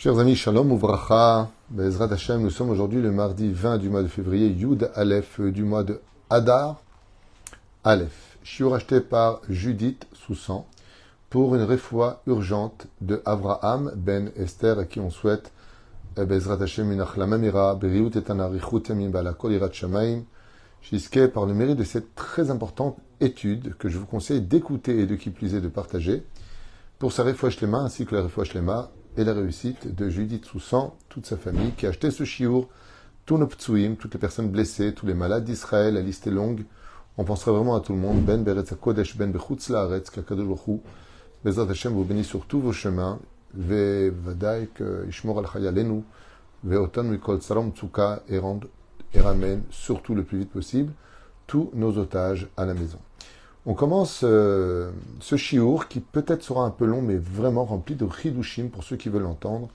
Chers amis, Shalom Uvracha, Bezrat Hashem, nous sommes aujourd'hui le mardi 20 du mois de février, Yud Aleph du mois de Hadar, Aleph. Shiur acheté par Judith Soussan pour une réfoie urgente de Avraham ben Esther à qui on souhaite eh, Bezrat Hashem Minach Lamamira, Beriut et Anarichut Yamim Bala Kolirat Shamaim, jusqu'à par le mérite de cette très importante étude que je vous conseille d'écouter et de qui plus est de partager pour sa réfoie Shlema ainsi que la Shlema et la réussite de Judith Soussan, toute sa famille, qui a acheté ce chiour, tous nos ptsuim, toutes les personnes blessées, tous les malades d'Israël, la liste est longue. On penserait vraiment à tout le monde. Ben Beretz Kodesh, Ben Bechutz Laaretz, Kakadosh Bezrat Hashem vous bénit sur tous vos chemins. Ve Vadaï, que Ishmor al Chayalenu, Ve Otan Mikol Tsarom Tsuka, et ramène, surtout le plus vite possible, tous nos otages à la maison. On commence euh, ce chiour qui peut-être sera un peu long, mais vraiment rempli de chidushim pour ceux qui veulent l'entendre,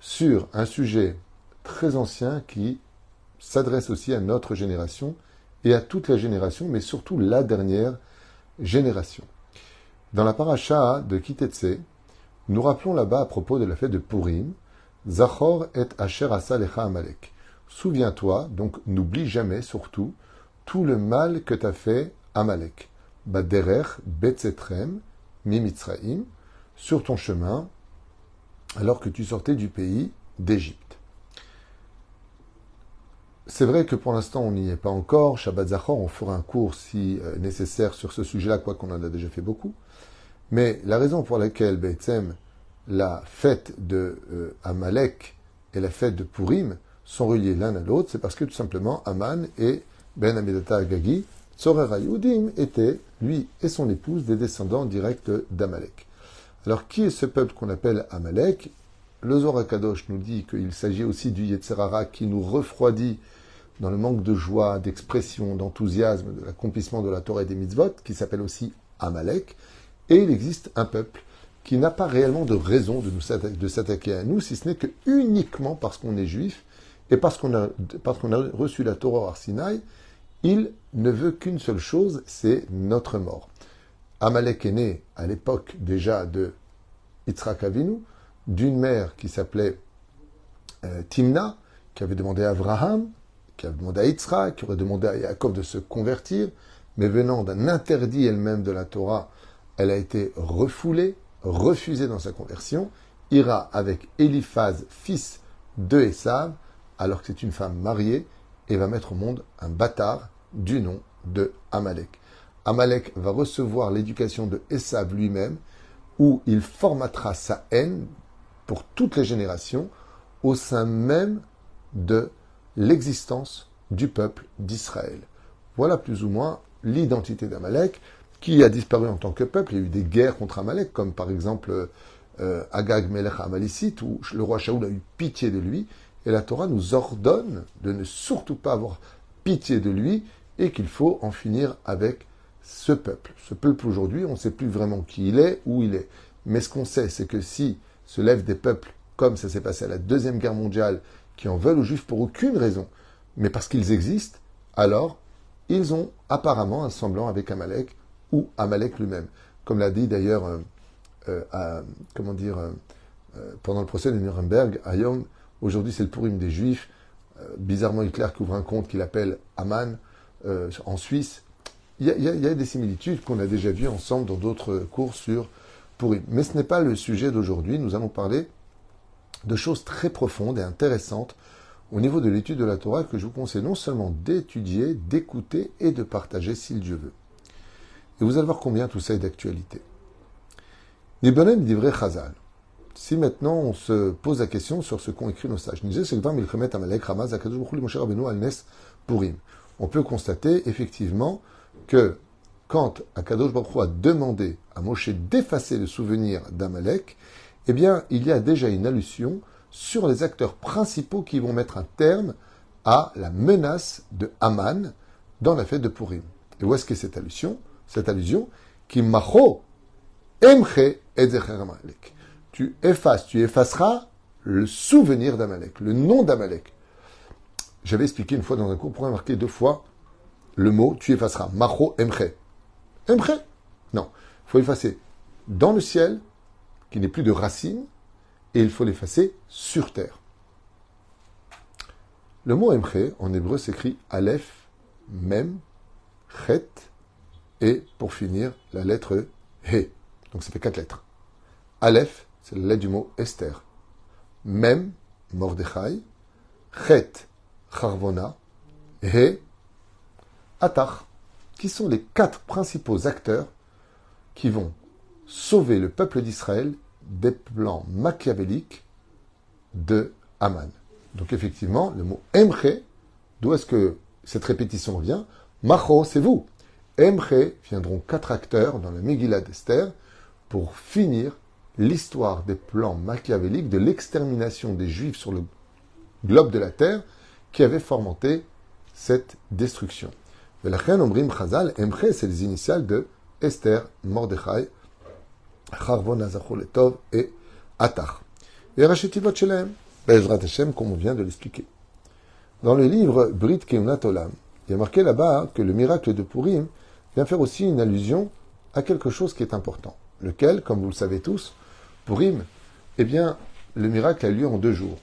sur un sujet très ancien qui s'adresse aussi à notre génération et à toute la génération, mais surtout la dernière génération. Dans la paracha de Kitetse, nous rappelons là-bas à propos de la fête de Purim, Zachor et Asher Asa Lecha Amalek. Souviens-toi, donc n'oublie jamais surtout, tout le mal que t'as fait Amalek. Baderer Betzetrem, Mimitzraim, sur ton chemin, alors que tu sortais du pays d'Égypte. C'est vrai que pour l'instant, on n'y est pas encore. Shabbat Zachor, on fera un cours si euh, nécessaire sur ce sujet-là, quoi qu'on en a déjà fait beaucoup. Mais la raison pour laquelle Betzem, la fête de euh, Amalek et la fête de Purim sont reliées l'un à l'autre, c'est parce que tout simplement Aman et Ben Amidata Agagi, Tzorer Yudim, étaient, lui et son épouse, des descendants directs d'Amalek. Alors qui est ce peuple qu'on appelle Amalek? Le Zohar Kadosh nous dit qu'il s'agit aussi du Yetzerara qui nous refroidit dans le manque de joie, d'expression, d'enthousiasme, de l'accomplissement de la Torah et des mitzvot, qui s'appelle aussi Amalek. Et il existe un peuple qui n'a pas réellement de raison de, s'attaquer à nous, si ce n'est que uniquement parce qu'on est juif et parce qu'on a, reçu la Torah Arsinaï, il ne veut qu'une seule chose, c'est notre mort. Amalek est né à l'époque déjà de Yitzhak Avinu, d'une mère qui s'appelait euh, Timna, qui avait demandé à Abraham, qui avait demandé à Yitzhak, qui aurait demandé à Yaakov de se convertir, mais venant d'un interdit elle-même de la Torah, elle a été refoulée, refusée dans sa conversion, ira avec Eliphaz, fils de Esav, alors que c'est une femme mariée, et va mettre au monde un bâtard du nom de Amalek. Amalek va recevoir l'éducation de Esav lui-même, où il formatera sa haine pour toutes les générations au sein même de l'existence du peuple d'Israël. Voilà plus ou moins l'identité d'Amalek, qui a disparu en tant que peuple. Il y a eu des guerres contre Amalek, comme par exemple euh, Agag Melech Amalicite, où le roi Shaoul a eu pitié de lui, et la Torah nous ordonne de ne surtout pas avoir pitié de lui, et qu'il faut en finir avec ce peuple. Ce peuple aujourd'hui, on ne sait plus vraiment qui il est, où il est. Mais ce qu'on sait, c'est que si se lèvent des peuples, comme ça s'est passé à la Deuxième Guerre mondiale, qui en veulent aux Juifs pour aucune raison, mais parce qu'ils existent, alors ils ont apparemment un semblant avec Amalek ou Amalek lui-même. Comme l'a dit d'ailleurs, euh, euh, comment dire, euh, pendant le procès de Nuremberg, à aujourd'hui c'est le Purim des Juifs, bizarrement Hitler qui ouvre un compte qu'il appelle Aman, euh, en Suisse, il y, a, des similitudes qu'on a déjà vues ensemble dans d'autres cours sur Purim. Mais ce n'est pas le sujet d'aujourd'hui. Nous allons parler de choses très profondes et intéressantes au niveau de l'étude de la Torah que je vous conseille non seulement d'étudier, d'écouter et de partager si Dieu veut. Et vous allez voir combien tout ça est d'actualité. Nibonen dit vrai Chazal. Si maintenant on se pose la question sur ce qu'ont écrit nos sages, Purim on peut constater effectivement que quand Akadosh Baruch a demandé à Moshe d'effacer le souvenir d'Amalek, eh bien, il y a déjà une allusion sur les acteurs principaux qui vont mettre un terme à la menace de Haman dans la fête de Purim. Et où est-ce que cette allusion? Cette allusion qui macho emche Amalek. Tu effaces, tu effaceras le souvenir d'Amalek, le nom d'Amalek. J'avais expliqué une fois dans un cours, pour marquer deux fois le mot, tu effaceras. Macho emche. Emche? Non. Il faut effacer dans le ciel, qui n'est plus de racine, et il faut l'effacer sur terre. Le mot Emche en hébreu s'écrit Aleph, Mem, Chet, et pour finir, la lettre He. Donc ça fait quatre lettres. Aleph, c'est la lettre du mot Esther. Mem, Mordechai. Chet, Charvona. He, Atar. Qui sont les quatre principaux acteurs qui vont sauver le peuple d'Israël des plans machiavéliques de Haman. Donc effectivement, le mot Emche, d'où est-ce que cette répétition vient? Macho, c'est vous. Emche viendront quatre acteurs dans la Megillah d'Esther pour finir l'histoire des plans machiavéliques de l'extermination des Juifs sur le globe de la terre qui avait fomenté cette destruction. reine Ombrim Chazal, Emche, c'est les initiales de Esther, Mordechai, Charvon, Etov et Atach. Et Rachetivot Shelem, Bezrat Hashem, comme on vient de l'expliquer. Dans le livre Brit Keunat il y a marqué là-bas que le miracle de Purim vient faire aussi une allusion à quelque chose qui est important. Lequel, comme vous le savez tous, Purim, eh bien, le miracle a lieu en deux jours.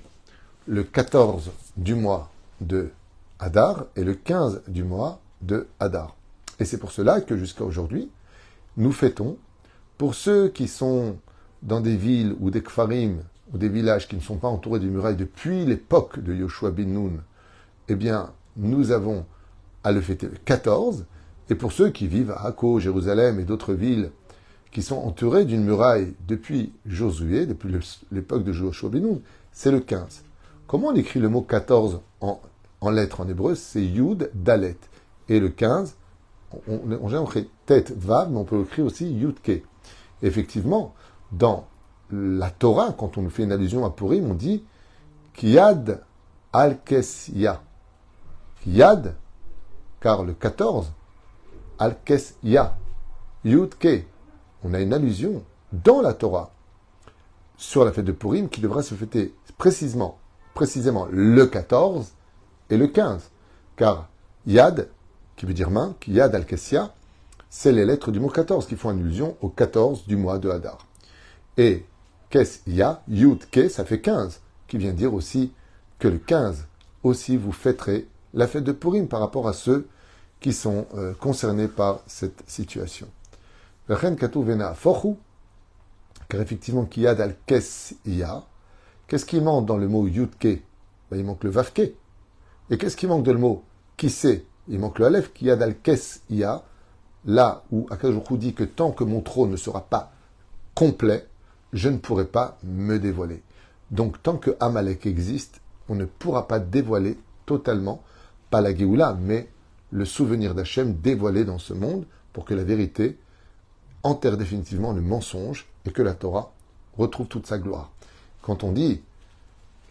Le 14 du mois de Hadar et le 15 du mois de Hadar. Et c'est pour cela que jusqu'à aujourd'hui, nous fêtons, pour ceux qui sont dans des villes ou des kfarim, ou des villages qui ne sont pas entourés de murailles depuis l'époque de Yoshua bin Nun, eh bien, nous avons à le fêter le 14, et pour ceux qui vivent à Akko, Jérusalem et d'autres villes qui sont entourées d'une muraille depuis Josué, depuis l'époque de Joshua bin Nun, c'est le 15. Comment on écrit le mot 14 en, en lettres en hébreu C'est Yud Dalet. Et le 15, on, on, on écrit tête Vav, mais on peut écrire aussi Yud Ke. Effectivement, dans la Torah, quand on fait une allusion à Purim, on dit Kiyad al-Kesya. Kiyad, car le 14, al-Kesya, Yud Ke. On a une allusion dans la Torah sur la fête de Purim qui devra se fêter précisément, précisément le 14 et le 15. Car Yad, qui veut dire main, Yad al-Kesya, c'est les lettres du mot 14 qui font allusion au 14 du mois de Hadar. Et Kes Ya, Yud Ke, ça fait 15, qui vient dire aussi que le 15 aussi vous fêterez la fête de Purim par rapport à ceux qui sont euh, concernés par cette situation. Chen Katou Vena Fochu, car effectivement, Kiyad al Kes Ya, qu'est-ce qui manque dans le mot Yud Ke? Ben, Il manque le Vav Ke. Et qu'est-ce qui manque dans le mot Kise Il manque le Aleph, Kiyad al Kes Ya, là où Akajoukou dit que tant que mon trône ne sera pas complet, je ne pourrai pas me dévoiler. Donc tant que Amalek existe, on ne pourra pas dévoiler totalement, pas la Géoula, mais le souvenir d'Hachem dévoilé dans ce monde pour que la vérité enterre définitivement le mensonge et que la Torah retrouve toute sa gloire. Quand on dit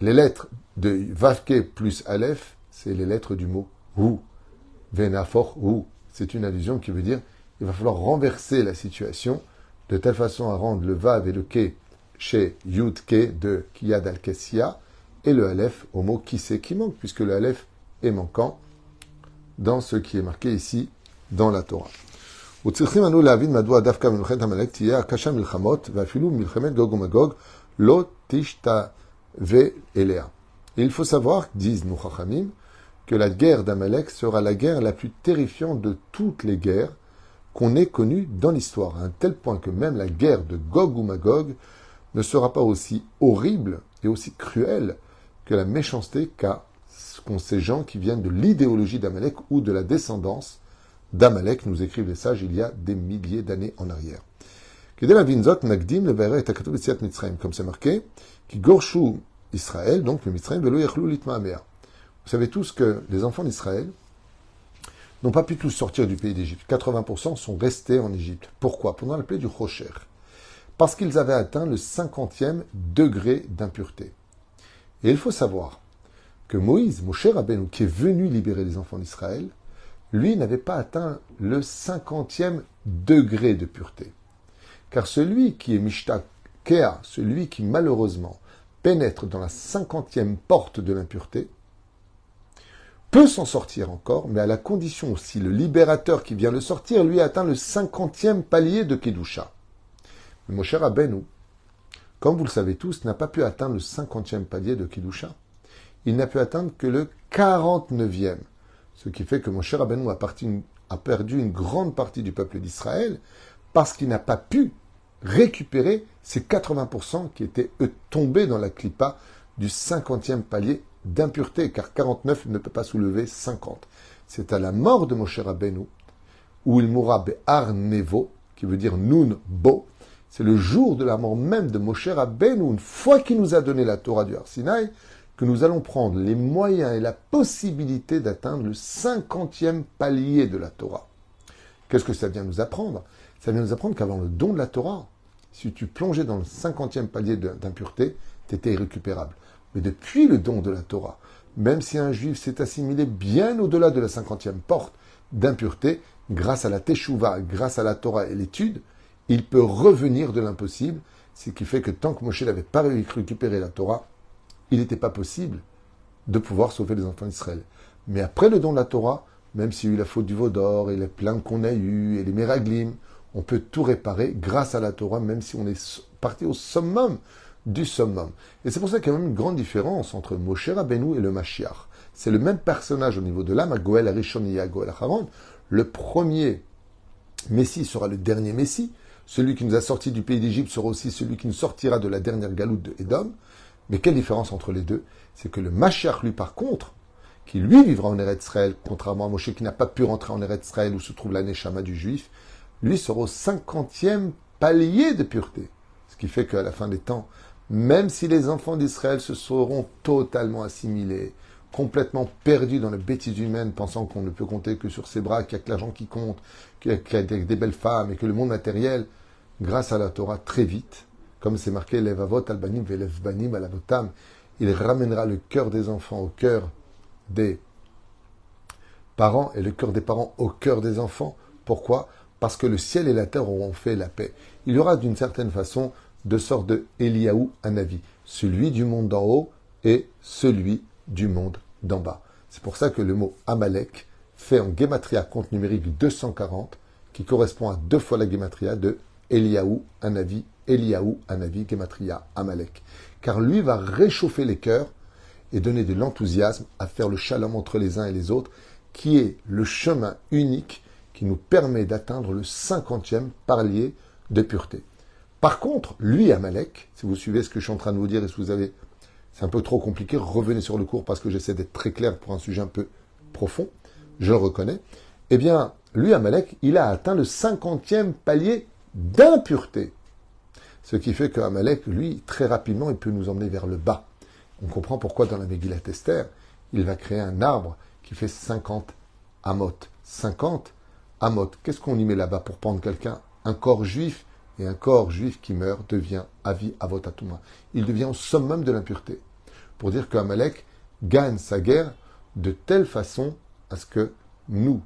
les lettres de Vavke plus Aleph, c'est les lettres du mot Hu, Venafor Hu. C'est une allusion qui veut dire il va falloir renverser la situation de telle façon à rendre le Vav et le Ke chez Yud Ke de Kiyad al Kessia et le Aleph au mot qui sait qui manque, puisque le Aleph est manquant dans ce qui est marqué ici dans la Torah. il faut savoir, disent nous Chachamim, que la guerre d'Amalek sera la guerre la plus terrifiante de toutes les guerres qu'on ait connues dans l'histoire, à un tel point que même la guerre de Gog ou Magog ne sera pas aussi horrible et aussi cruelle que la méchanceté qu'ont ces gens qui viennent de l'idéologie d'Amalek ou de la descendance d'Amalek, nous écrivent les sages il y a des milliers d'années en arrière. Vous savez tous que les enfants d'Israël n'ont pas pu tous sortir du pays d'Égypte. 80% sont restés en Égypte. Pourquoi? Pendant la plaie du Rocher. Parce qu'ils avaient atteint le 50e degré d'impureté. Et il faut savoir que Moïse, Moshe Rabbeinu, qui est venu libérer les enfants d'Israël, lui n'avait pas atteint le 50e degré de pureté. Car celui qui est Mishtakea, celui qui malheureusement pénètre dans la 50e porte de l'impureté, peut s'en sortir encore, mais à la condition si le libérateur qui vient le sortir, lui, atteint le cinquantième palier de Kedusha. Mon cher Abenou, comme vous le savez tous, n'a pas pu atteindre le 50e palier de Kidusha. Il n'a pu atteindre que le 49e. Ce qui fait que mon cher Rabbeinu a, perdu une grande partie du peuple d'Israël parce qu'il n'a pas pu récupérer ces 80% qui étaient eux tombés dans la clipa du 50e palier d'impureté, car 49 ne peut pas soulever 50. C'est à la mort de Moshe Rabbeinu, où il mourra Be'ar Nevo, qui veut dire Nun Bo. C'est le jour de la mort même de Moshe Rabbeinu, une fois qu'il nous a donné la Torah du Arsinaï, que nous allons prendre les moyens et la possibilité d'atteindre le 50e palier de la Torah. Qu'est-ce que ça vient nous apprendre? Ça vient nous apprendre qu'avant le don de la Torah, si tu plongeais dans le 50e palier d'impureté, tu étais irrécupérable. Mais depuis le don de la Torah, même si un juif s'est assimilé bien au-delà de la cinquantième porte d'impureté, grâce à la teshuva, grâce à la Torah et l'étude, il peut revenir de l'impossible, ce qui fait que tant que Moshe n'avait pas récupéré la Torah, il n'était pas possible de pouvoir sauver les enfants d'Israël. Mais après le don de la Torah, même s'il y a eu la faute du veau d'or et les plaintes qu'on a eues et les miraglim, on peut tout réparer grâce à la Torah, même si on est parti au summum du summum. Et c'est pour ça qu'il y a même une grande différence entre Moshe Rabbeinu et le Mashiach. C'est le même personnage au niveau de l'âme, Goël Rishon et Goël Haron. Le premier Messie sera le dernier Messie. Celui qui nous a sorti du pays d'Égypte sera aussi celui qui nous sortira de la dernière galoute de Édom. Mais quelle différence entre les deux? C'est que le Mashiach, lui, par contre, qui lui vivra en Eretz Israël, contrairement à Moshe qui n'a pas pu rentrer en Eretz Israël où se trouve la Neshama du Juif, lui sera au cinquantième palier de pureté. Ce qui fait qu'à la fin des temps, même si les enfants d'Israël se seront totalement assimilés, complètement perdus dans la bêtise humaine, pensant qu'on ne peut compter que sur ses bras, qu'il n'y a que l'argent qui compte, qu'il y a des belles femmes et que le monde matériel, grâce à la Torah, très vite, comme c'est marqué, Levavot albanim banim alavotam, il ramènera le cœur des enfants au cœur des parents et le cœur des parents au cœur des enfants. Pourquoi? Parce que le ciel et la terre auront fait la paix. Il y aura d'une certaine façon de sortes de Eliaou avis, celui du monde d'en haut et celui du monde d'en bas. C'est pour ça que le mot Amalek fait en Gematria compte numérique 240, qui correspond à deux fois la Gematria de Eliaou Anavi, Eliaou Anavi, Gematria Amalek. Car lui va réchauffer les cœurs et donner de l'enthousiasme à faire le shalom entre les uns et les autres, qui est le chemin unique qui nous permet d'atteindre le cinquantième parlier de pureté. Par contre, lui, Amalek, si vous suivez ce que je suis en train de vous dire et si vous avez, c'est un peu trop compliqué, revenez sur le cours parce que j'essaie d'être très clair pour un sujet un peu profond, je le reconnais. Eh bien, lui, Amalek, il a atteint le cinquantième palier d'impureté. Ce qui fait qu'Amalek, lui, très rapidement, il peut nous emmener vers le bas. On comprend pourquoi dans la Megillat Esther, il va créer un arbre qui fait 50 amot. 50 amot. Qu'est-ce qu'on y met là-bas pour prendre quelqu'un? Un corps juif et un corps juif qui meurt devient avi avotatuma. Il devient au summum de l'impureté. Pour dire qu'Amalek gagne sa guerre de telle façon à ce que nous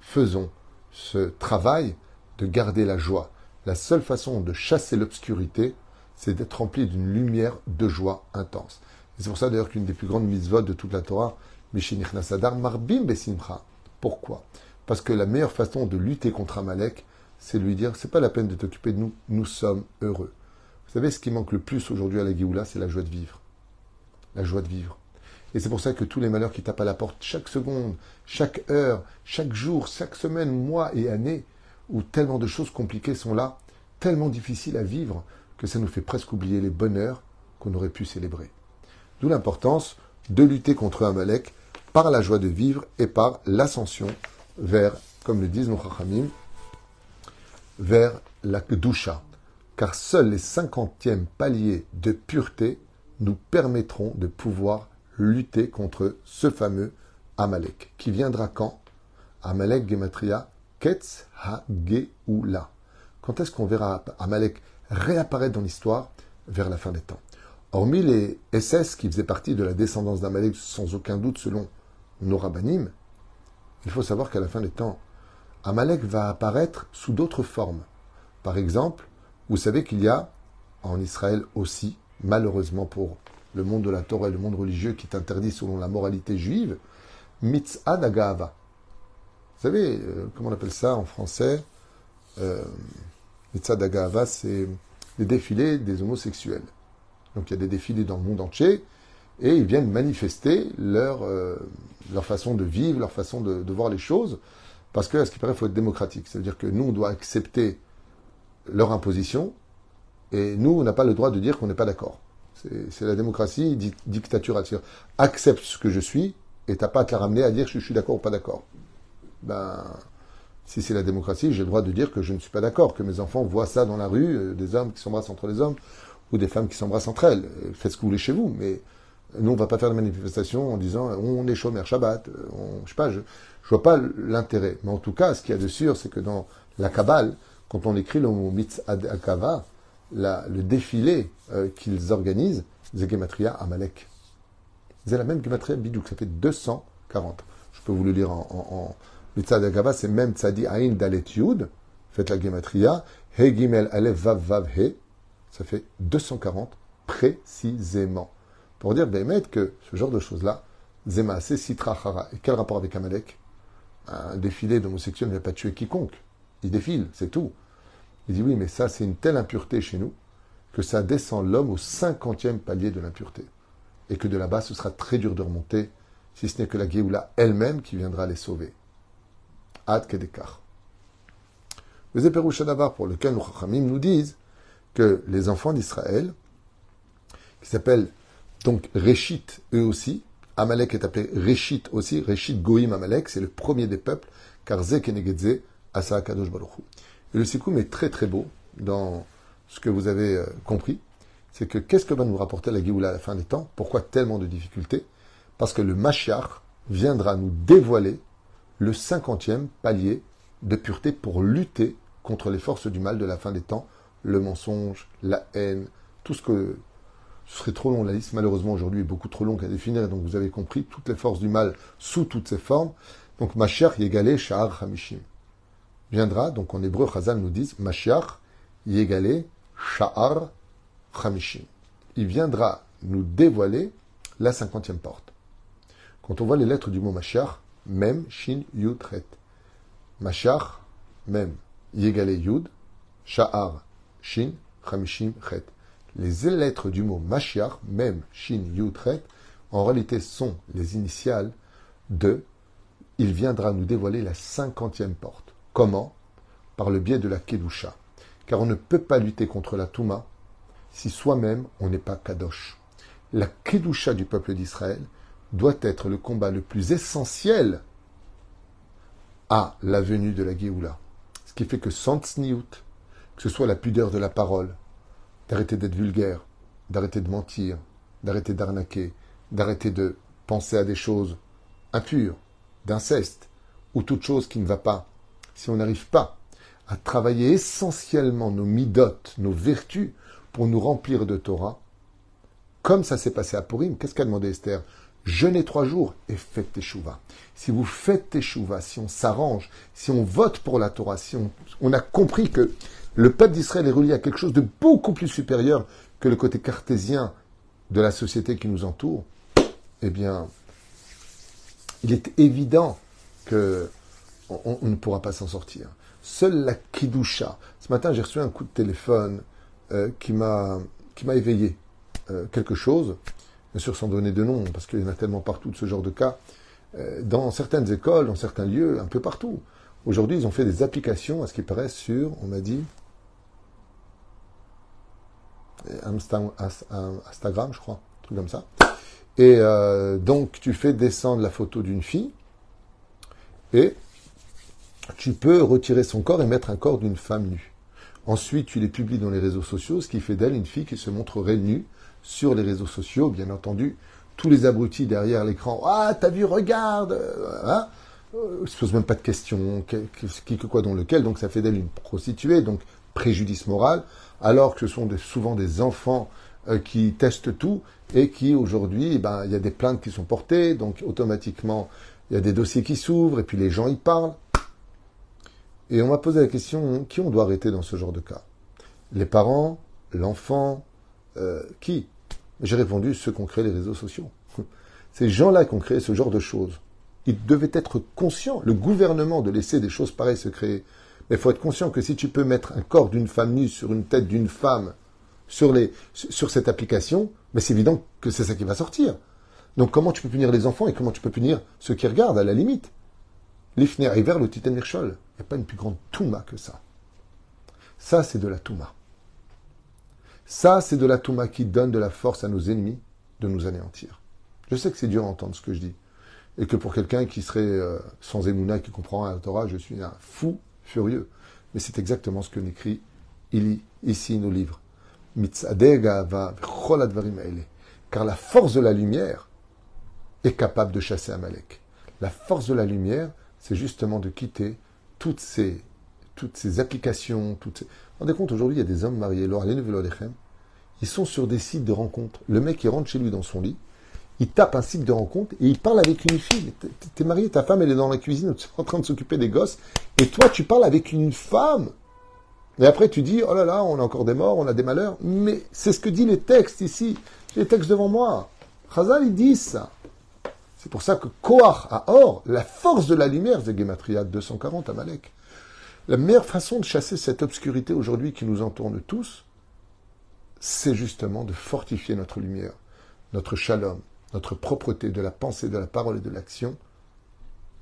faisons ce travail de garder la joie. La seule façon de chasser l'obscurité, c'est d'être rempli d'une lumière de joie intense. c'est pour ça d'ailleurs qu'une des plus grandes mitzvot de toute la Torah, Mishinich Nasadar, Marbim Besimcha. Pourquoi? Parce que la meilleure façon de lutter contre Amalek, c'est lui dire c'est pas la peine de t'occuper de nous, nous sommes heureux. Vous savez, ce qui manque le plus aujourd'hui à la Géoula, c'est la joie de vivre. La joie de vivre. Et c'est pour ça que tous les malheurs qui tapent à la porte chaque seconde, chaque heure, chaque jour, chaque semaine, mois et année, où tellement de choses compliquées sont là, tellement difficiles à vivre, que ça nous fait presque oublier les bonheurs qu'on aurait pu célébrer. D'où l'importance de lutter contre Amalek par la joie de vivre et par l'ascension vers, comme le disent nos Chachamim, vers la doucha, car seuls les cinquantièmes paliers de pureté nous permettront de pouvoir lutter contre ce fameux Amalek, qui viendra quand? Amalek Gematria Ketz Ha Geoula. Quand est-ce qu'on verra Amalek réapparaître dans l'histoire? Vers la fin des temps. Hormis les SS qui faisaient partie de la descendance d'Amalek, sans aucun doute selon nos rabbinim, il faut savoir qu'à la fin des temps, Amalek va apparaître sous d'autres formes. Par exemple, vous savez qu'il y a en Israël aussi, malheureusement pour le monde de la Torah et le monde religieux qui est interdit selon la moralité juive, mitzvah d'agava. Vous savez, euh, comment on appelle ça en français euh, d'agava, c'est les défilés des homosexuels. Donc il y a des défilés dans le monde entier et ils viennent manifester leur, euh, façon de vivre, leur façon de, voir les choses, parce que, à ce qui paraît, il faut être démocratique. C'est-à-dire que nous, on doit accepter leur imposition, et nous, on n'a pas le droit de dire qu'on n'est pas d'accord. C'est la démocratie di dictature. Accepte ce que je suis, et t'as pas à te la ramener à dire je suis d'accord ou pas d'accord. Ben, si c'est la démocratie, j'ai le droit de dire que je ne suis pas d'accord, que mes enfants voient ça dans la rue, euh, des hommes qui s'embrassent entre les hommes, ou des femmes qui s'embrassent entre elles. Faites ce que vous voulez chez vous, mais nous, on va pas faire de manifestation en disant on est chômeur Shabbat. On, je sais pas, je, je vois pas l'intérêt. Mais en tout cas, ce qu'il y a de sûr, c'est que dans la Kabbale, quand on écrit le mot Mitzad Akava, le défilé euh, qu'ils organisent, c'est Gematria Amalek. C'est la même Gematria Bidouk, ça fait 240. Je peux vous le lire en, en, Mitzad Akava, c'est même Tzadi Ain Dalet Yud, faites la Gematria, He Gimel Alef Vav Vav ça fait 240 précisément. Pour dire, Bémet, que ce genre de choses-là, Zema, c'est Sitra Hara. Et quel rapport avec Amalek? Un défilé d'homosexuels ne va pas tuer quiconque. Il défile, c'est tout. Il dit, oui, mais ça, c'est une telle impureté chez nous que ça descend l'homme au cinquantième palier de l'impureté. Et que de là-bas, ce sera très dur de remonter, si ce n'est que la Géoula elle-même qui viendra les sauver. Ad Kedekar. Les Éperouchadavar, pour lequel Chachamim nous disent que les enfants d'Israël, qui s'appellent donc Réchit, eux aussi, Amalek est appelé Réchit aussi, Réchit Goïm Amalek, c'est le premier des peuples, car Zekenegedze Asa Kadosh Baruch Et le Sikoum est très très beau dans ce que vous avez euh, compris, c'est que qu'est-ce que va nous rapporter la Géoula à la fin des temps? Pourquoi tellement de difficultés? Parce que le Mashiach viendra nous dévoiler le cinquantième palier de pureté pour lutter contre les forces du mal de la fin des temps, le mensonge, la haine, tout ce que ce serait trop long la liste, malheureusement aujourd'hui est beaucoup trop long à définir, donc vous avez compris toutes les forces du mal sous toutes ses formes. Donc Mashiach Yegale Sha'ar Hamishim. Viendra, donc en hébreu, Chazal nous dit Mashiach Yegale Sha'ar Hamishim. Il viendra nous dévoiler la cinquantième porte. Quand on voit les lettres du mot Mashiach, Mem, Shin, Yud, Ret. Mashiach, Mem, Yegale Yud, Sha'ar, Shin, Hamishim, Ret les lettres du mot Mashiach, même Shin Yud en réalité sont les initiales de il viendra nous dévoiler la cinquantième porte. Comment? Par le biais de la Kedusha. Car on ne peut pas lutter contre la Touma si soi-même on n'est pas Kadosh. La Kedusha du peuple d'Israël doit être le combat le plus essentiel à la venue de la Géoula. Ce qui fait que sans tsniout, que ce soit la pudeur de la parole, d'arrêter d'être vulgaire, d'arrêter de mentir, d'arrêter d'arnaquer, d'arrêter de penser à des choses impures, d'inceste, ou toute chose qui ne va pas. Si on n'arrive pas à travailler essentiellement nos midotes, nos vertus, pour nous remplir de Torah, comme ça s'est passé à Purim, qu'est-ce qu'a demandé Esther? Jeûnez trois jours et faites tes chouvas. Si vous faites tes chouvas, si on s'arrange, si on vote pour la Torah, si on a compris que le peuple d'Israël est relié à quelque chose de beaucoup plus supérieur que le côté cartésien de la société qui nous entoure, eh bien, il est évident que on, ne pourra pas s'en sortir. Seule la kidusha. Ce matin, j'ai reçu un coup de téléphone euh, qui m'a éveillé euh, quelque chose, bien sûr sans donner de nom, parce qu'il y en a tellement partout de ce genre de cas, euh, dans certaines écoles, dans certains lieux, un peu partout. Aujourd'hui, ils ont fait des applications, à ce qui paraît, sur, on m'a dit, Instagram, je crois, un truc comme ça. Et euh, donc, tu fais descendre la photo d'une fille et tu peux retirer son corps et mettre un corps d'une femme nue. Ensuite, tu les publies dans les réseaux sociaux, ce qui fait d'elle une fille qui se montrerait nue sur les réseaux sociaux. Bien entendu, tous les abrutis derrière l'écran, ah, t'as vu, regarde, hein? Ne se pose même pas de questions, qui que quoi dans lequel, donc ça fait d'elle une prostituée, donc préjudice moral alors que ce sont souvent des enfants euh, qui testent tout et qui aujourd'hui, eh ben, il y a des plaintes qui sont portées, donc automatiquement, il y a des dossiers qui s'ouvrent et puis les gens y parlent. Et on m'a posé la question, qui on doit arrêter dans ce genre de cas? Les parents L'enfant euh, Qui? J'ai répondu, ceux qui ont créé les réseaux sociaux. Ces gens-là qui ont créé ce genre de choses, ils devaient être conscients, le gouvernement, de laisser des choses pareilles se créer. Mais il faut être conscient que si tu peux mettre un corps d'une femme nue sur une tête d'une femme sur, cette application, mais c'est évident que c'est ça qui va sortir. Donc comment tu peux punir les enfants et comment tu peux punir ceux qui regardent à la limite? L'ifner vers le titan mirchol. Il n'y a pas une plus grande touma que ça. Ça, c'est de la touma. Ça, c'est de la touma qui donne de la force à nos ennemis de nous anéantir. Je sais que c'est dur à entendre ce que je dis. Et que pour quelqu'un qui serait euh, sans Emouna, qui comprend la Torah, je suis un fou furieux. Mais c'est exactement ce que n'écrit Ili ici nos livres. Car la force de la lumière est capable de chasser Amalek. La force de la lumière, c'est justement de quitter toutes ces, toutes ces applications. Toutes Vous vous rendez compte, aujourd'hui, il y a des hommes mariés, ils sont sur des sites de rencontres. Le mec, il rentre chez lui dans son lit, il tape un site de rencontre et il parle avec une fille. T'es marié, ta femme, elle est dans la cuisine en train de s'occuper des gosses, et toi, tu parles avec une femme. Et après, tu dis, oh là là, on a encore des morts, on a des malheurs. Mais c'est ce que disent les textes ici. Les textes devant moi. Chazal, ils disent ça. C'est pour ça que Koach à Or, la force de la lumière, Gematria 240 à Malek. La meilleure façon de chasser cette obscurité aujourd'hui qui nous entoure tous, c'est justement de fortifier notre lumière, notre shalom, notre propreté de la pensée, de la parole et de l'action.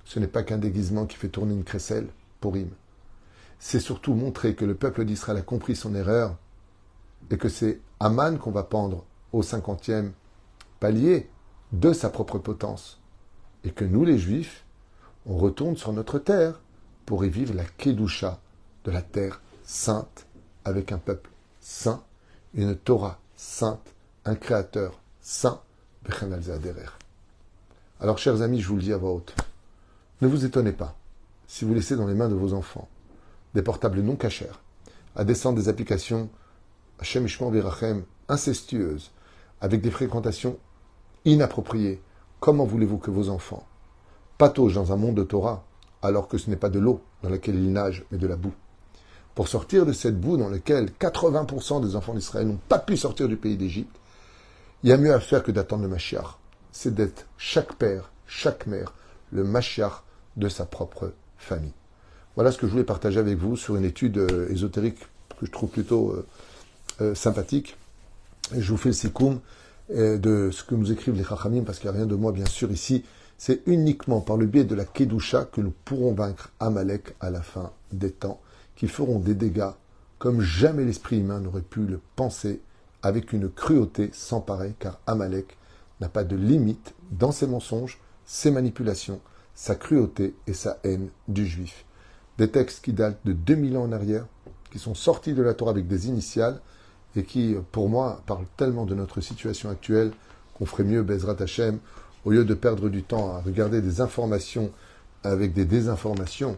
Ce n'est pas qu'un déguisement qui fait tourner une crécelle pour rime c'est surtout montrer que le peuple d'Israël a compris son erreur et que c'est Aman qu'on va pendre au cinquantième palier de sa propre potence. Et que nous, les Juifs, on retourne sur notre terre pour y vivre la Kedusha de la terre sainte avec un peuple saint, une Torah sainte, un créateur saint, Alors, chers amis, je vous le dis à voix haute, ne vous étonnez pas si vous laissez dans les mains de vos enfants des portables non cachers, à descendre des applications Hashem Virachem incestueuses, avec des fréquentations inappropriées. Comment voulez-vous que vos enfants pataugent dans un monde de Torah alors que ce n'est pas de l'eau dans laquelle ils nagent, mais de la boue? Pour sortir de cette boue dans laquelle 80% des enfants d'Israël n'ont pas pu sortir du pays d'Égypte, il y a mieux à faire que d'attendre le Mashiach. C'est d'être chaque père, chaque mère, le Mashiach de sa propre famille. Voilà ce que je voulais partager avec vous sur une étude euh, ésotérique que je trouve plutôt euh, euh, sympathique. Je vous fais le sikoum de ce que nous écrivent les Chachamim, parce qu'il n'y a rien de moi, bien sûr, ici. C'est uniquement par le biais de la Kedusha que nous pourrons vaincre Amalek à la fin des temps, qui feront des dégâts comme jamais l'esprit humain n'aurait pu le penser, avec une cruauté sans pareil, car Amalek n'a pas de limite dans ses mensonges, ses manipulations, sa cruauté et sa haine du juif. Des textes qui datent de 2000 ans en arrière, qui sont sortis de la Torah avec des initiales, et qui, pour moi, parlent tellement de notre situation actuelle qu'on ferait mieux, Bezrat Hashem, au lieu de perdre du temps à regarder des informations avec des désinformations,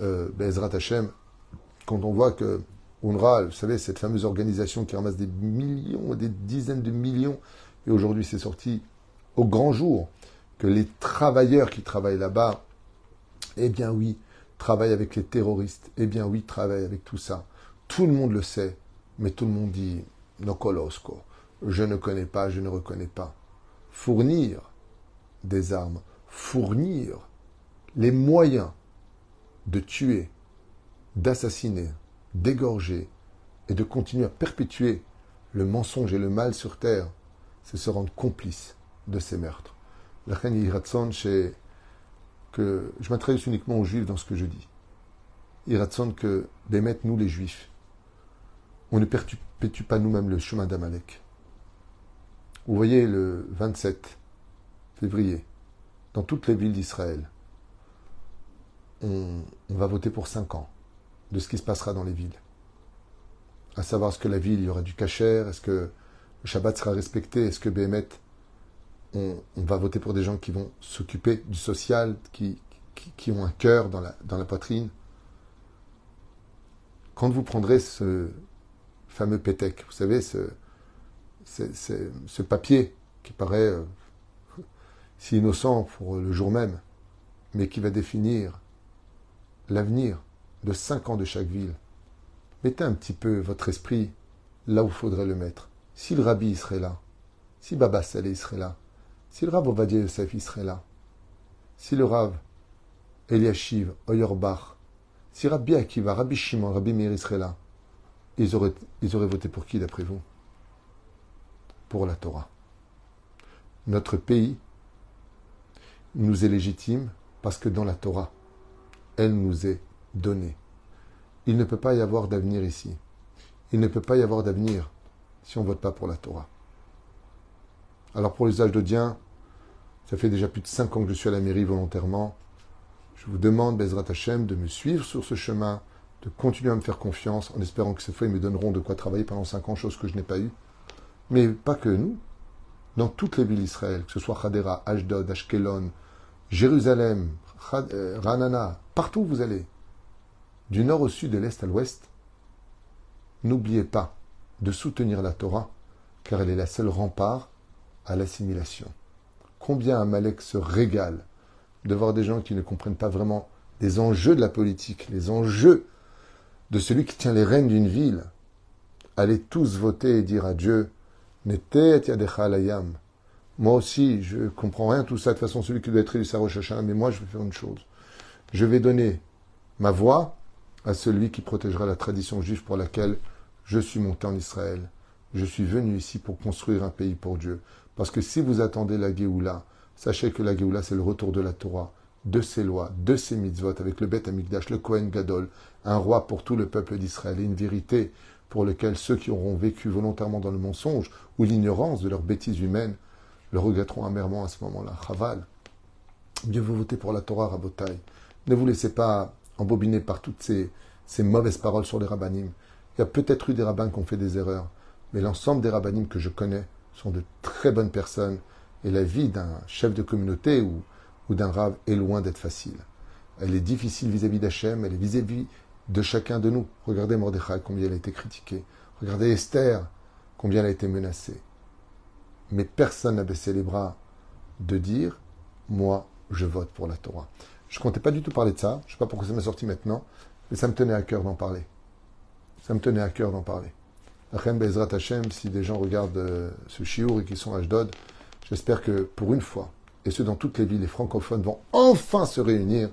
euh, Bezrat Hashem, quand on voit que UNRWA, vous savez, cette fameuse organisation qui ramasse des millions, des dizaines de millions, et aujourd'hui c'est sorti au grand jour, que les travailleurs qui travaillent là-bas, eh bien oui, travaille avec les terroristes. Eh bien oui, travaille avec tout ça. Tout le monde le sait, mais tout le monde dit no colosco. Je ne connais pas, je ne reconnais pas. Fournir des armes, fournir les moyens de tuer, d'assassiner, d'égorger et de continuer à perpétuer le mensonge et le mal sur terre, c'est se rendre complice de ces meurtres. La reine chez que je m'intéresse uniquement aux juifs dans ce que je dis. Sonne que, d'émettre nous les juifs, on ne perpétue pas nous-mêmes le chemin d'Amalek. Vous voyez le 27 février, dans toutes les villes d'Israël, on, va voter pour 5 ans de ce qui se passera dans les villes. À savoir, est-ce que la ville, il y aura du cachère Est-ce que le Shabbat sera respecté? Est-ce que Béhémet on, va voter pour des gens qui vont s'occuper du social, qui, ont un cœur dans la, poitrine? Quand vous prendrez ce fameux pétec, vous savez, ce, ce, papier qui paraît euh, si innocent pour le jour même, mais qui va définir l'avenir de cinq ans de chaque ville, mettez un petit peu votre esprit là où faudrait le mettre. Si le rabbi serait là, si Baba Saleh serait là, si le Rav Ovadia Yosef serait là, si le Rav Eliashiv Oyerbach, si Rabbi Akiva, Rabbi Shimon, Rabbi Meir serait là, ils auraient, ils auraient voté pour qui d'après vous? Pour la Torah. Notre pays nous est légitime parce que dans la Torah, elle nous est donnée. Il ne peut pas y avoir d'avenir ici. Il ne peut pas y avoir d'avenir si on ne vote pas pour la Torah. Alors pour l'usage d'Odien, ça fait déjà plus de cinq ans que je suis à la mairie volontairement. Je vous demande, Bezrat Hashem, de me suivre sur ce chemin, de continuer à me faire confiance, en espérant que cette fois, ils me donneront de quoi travailler pendant cinq ans, chose que je n'ai pas eu. Mais pas que nous. Dans toutes les villes d'Israël, que ce soit Hadera, Ashdod, Ashkelon, Jérusalem, euh, Ranana, partout où vous allez, du nord au sud, de l'est à l'ouest, n'oubliez pas de soutenir la Torah, car elle est la seule rempart à l'assimilation. Combien Amalek se régale de voir des gens qui ne comprennent pas vraiment les enjeux de la politique, les enjeux de celui qui tient les rênes d'une ville. Allez tous voter et dire à Dieu, moi aussi, je comprends rien tout ça. De toute façon, celui qui doit être élu, c'est mais moi, je vais faire une chose. Je vais donner ma voix à celui qui protégera la tradition juive pour laquelle je suis monté en Israël. Je suis venu ici pour construire un pays pour Dieu. Parce que si vous attendez la Géoula, sachez que la Géoula, c'est le retour de la Torah, de ses lois, de ses mitzvot, avec le Beth Amikdash, le Kohen Gadol, un roi pour tout le peuple d'Israël, et une vérité pour laquelle ceux qui auront vécu volontairement dans le mensonge ou l'ignorance de leurs bêtises humaines le regretteront amèrement à ce moment-là. Chaval. Mieux vous votez pour la Torah, Rabotai. Ne vous laissez pas embobiner par toutes ces, mauvaises paroles sur les rabbinim. Il y a peut-être eu des rabbins qui ont fait des erreurs, mais l'ensemble des rabbinim que je connais sont de très bonnes personnes et la vie d'un chef de communauté ou, ou d'un rave est loin d'être facile. Elle est difficile vis-à-vis d'Hachem, elle est vis-à-vis de chacun de nous. Regardez Mordechai, combien elle a été critiquée. Regardez Esther, combien elle a été menacée. Mais personne n'a baissé les bras de dire Moi, je vote pour la Torah. Je ne comptais pas du tout parler de ça. Je ne sais pas pourquoi ça m'est sorti maintenant, mais ça me tenait à cœur d'en parler. Ça me tenait à cœur d'en parler. Bezrat Hashem, si des gens regardent euh, ce chiour et qui sont Ashdod, j'espère que pour une fois, et ceux dans toutes les villes, les francophones vont enfin se réunir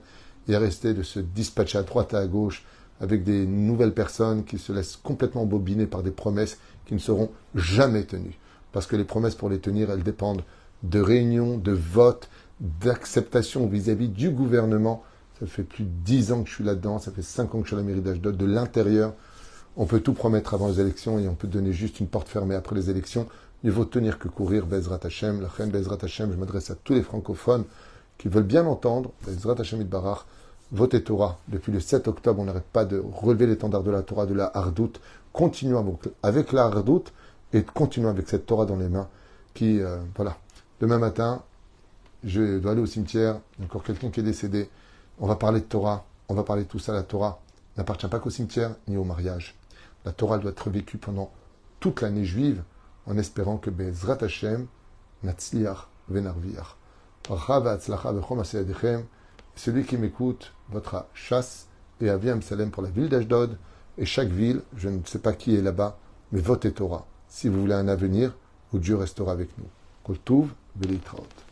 et arrêter de se dispatcher à droite et à gauche avec des nouvelles personnes qui se laissent complètement bobiner par des promesses qui ne seront jamais tenues. Parce que les promesses pour les tenir, elles dépendent de réunions, de votes, d'acceptation vis-à-vis du gouvernement. Ça fait plus de dix ans que je suis là-dedans, ça fait cinq ans que je suis à la mairie d'Ashdod, de l'intérieur on peut tout promettre avant les élections et on peut donner juste une porte fermée après les élections. Il vaut tenir que courir Bezrat Hashem. La reine Bezrat Hashem, je m'adresse à tous les francophones qui veulent bien entendre. Bezrat Hashem Barach, votez Torah. Depuis le 7 octobre, on n'arrête pas de relever l'étendard de la Torah, de la hardoute. Continuons avec la hardoute et continuons avec cette Torah dans les mains qui, euh, voilà. Demain matin, je dois aller au cimetière. Encore quelqu'un qui est décédé. On va parler de Torah. On va parler de tout ça. La Torah n'appartient pas qu'au cimetière ni au mariage. La Torah doit être vécue pendant toute l'année juive en espérant que Bezrat Hashem Natsliach Venarviach. Celui qui m'écoute votre chasse et Aviam Salem pour la ville d'Ashdod et chaque ville, je ne sais pas qui est là-bas, mais votez Torah. Si vous voulez un avenir où Dieu restera avec nous. Kultuv Velitraot.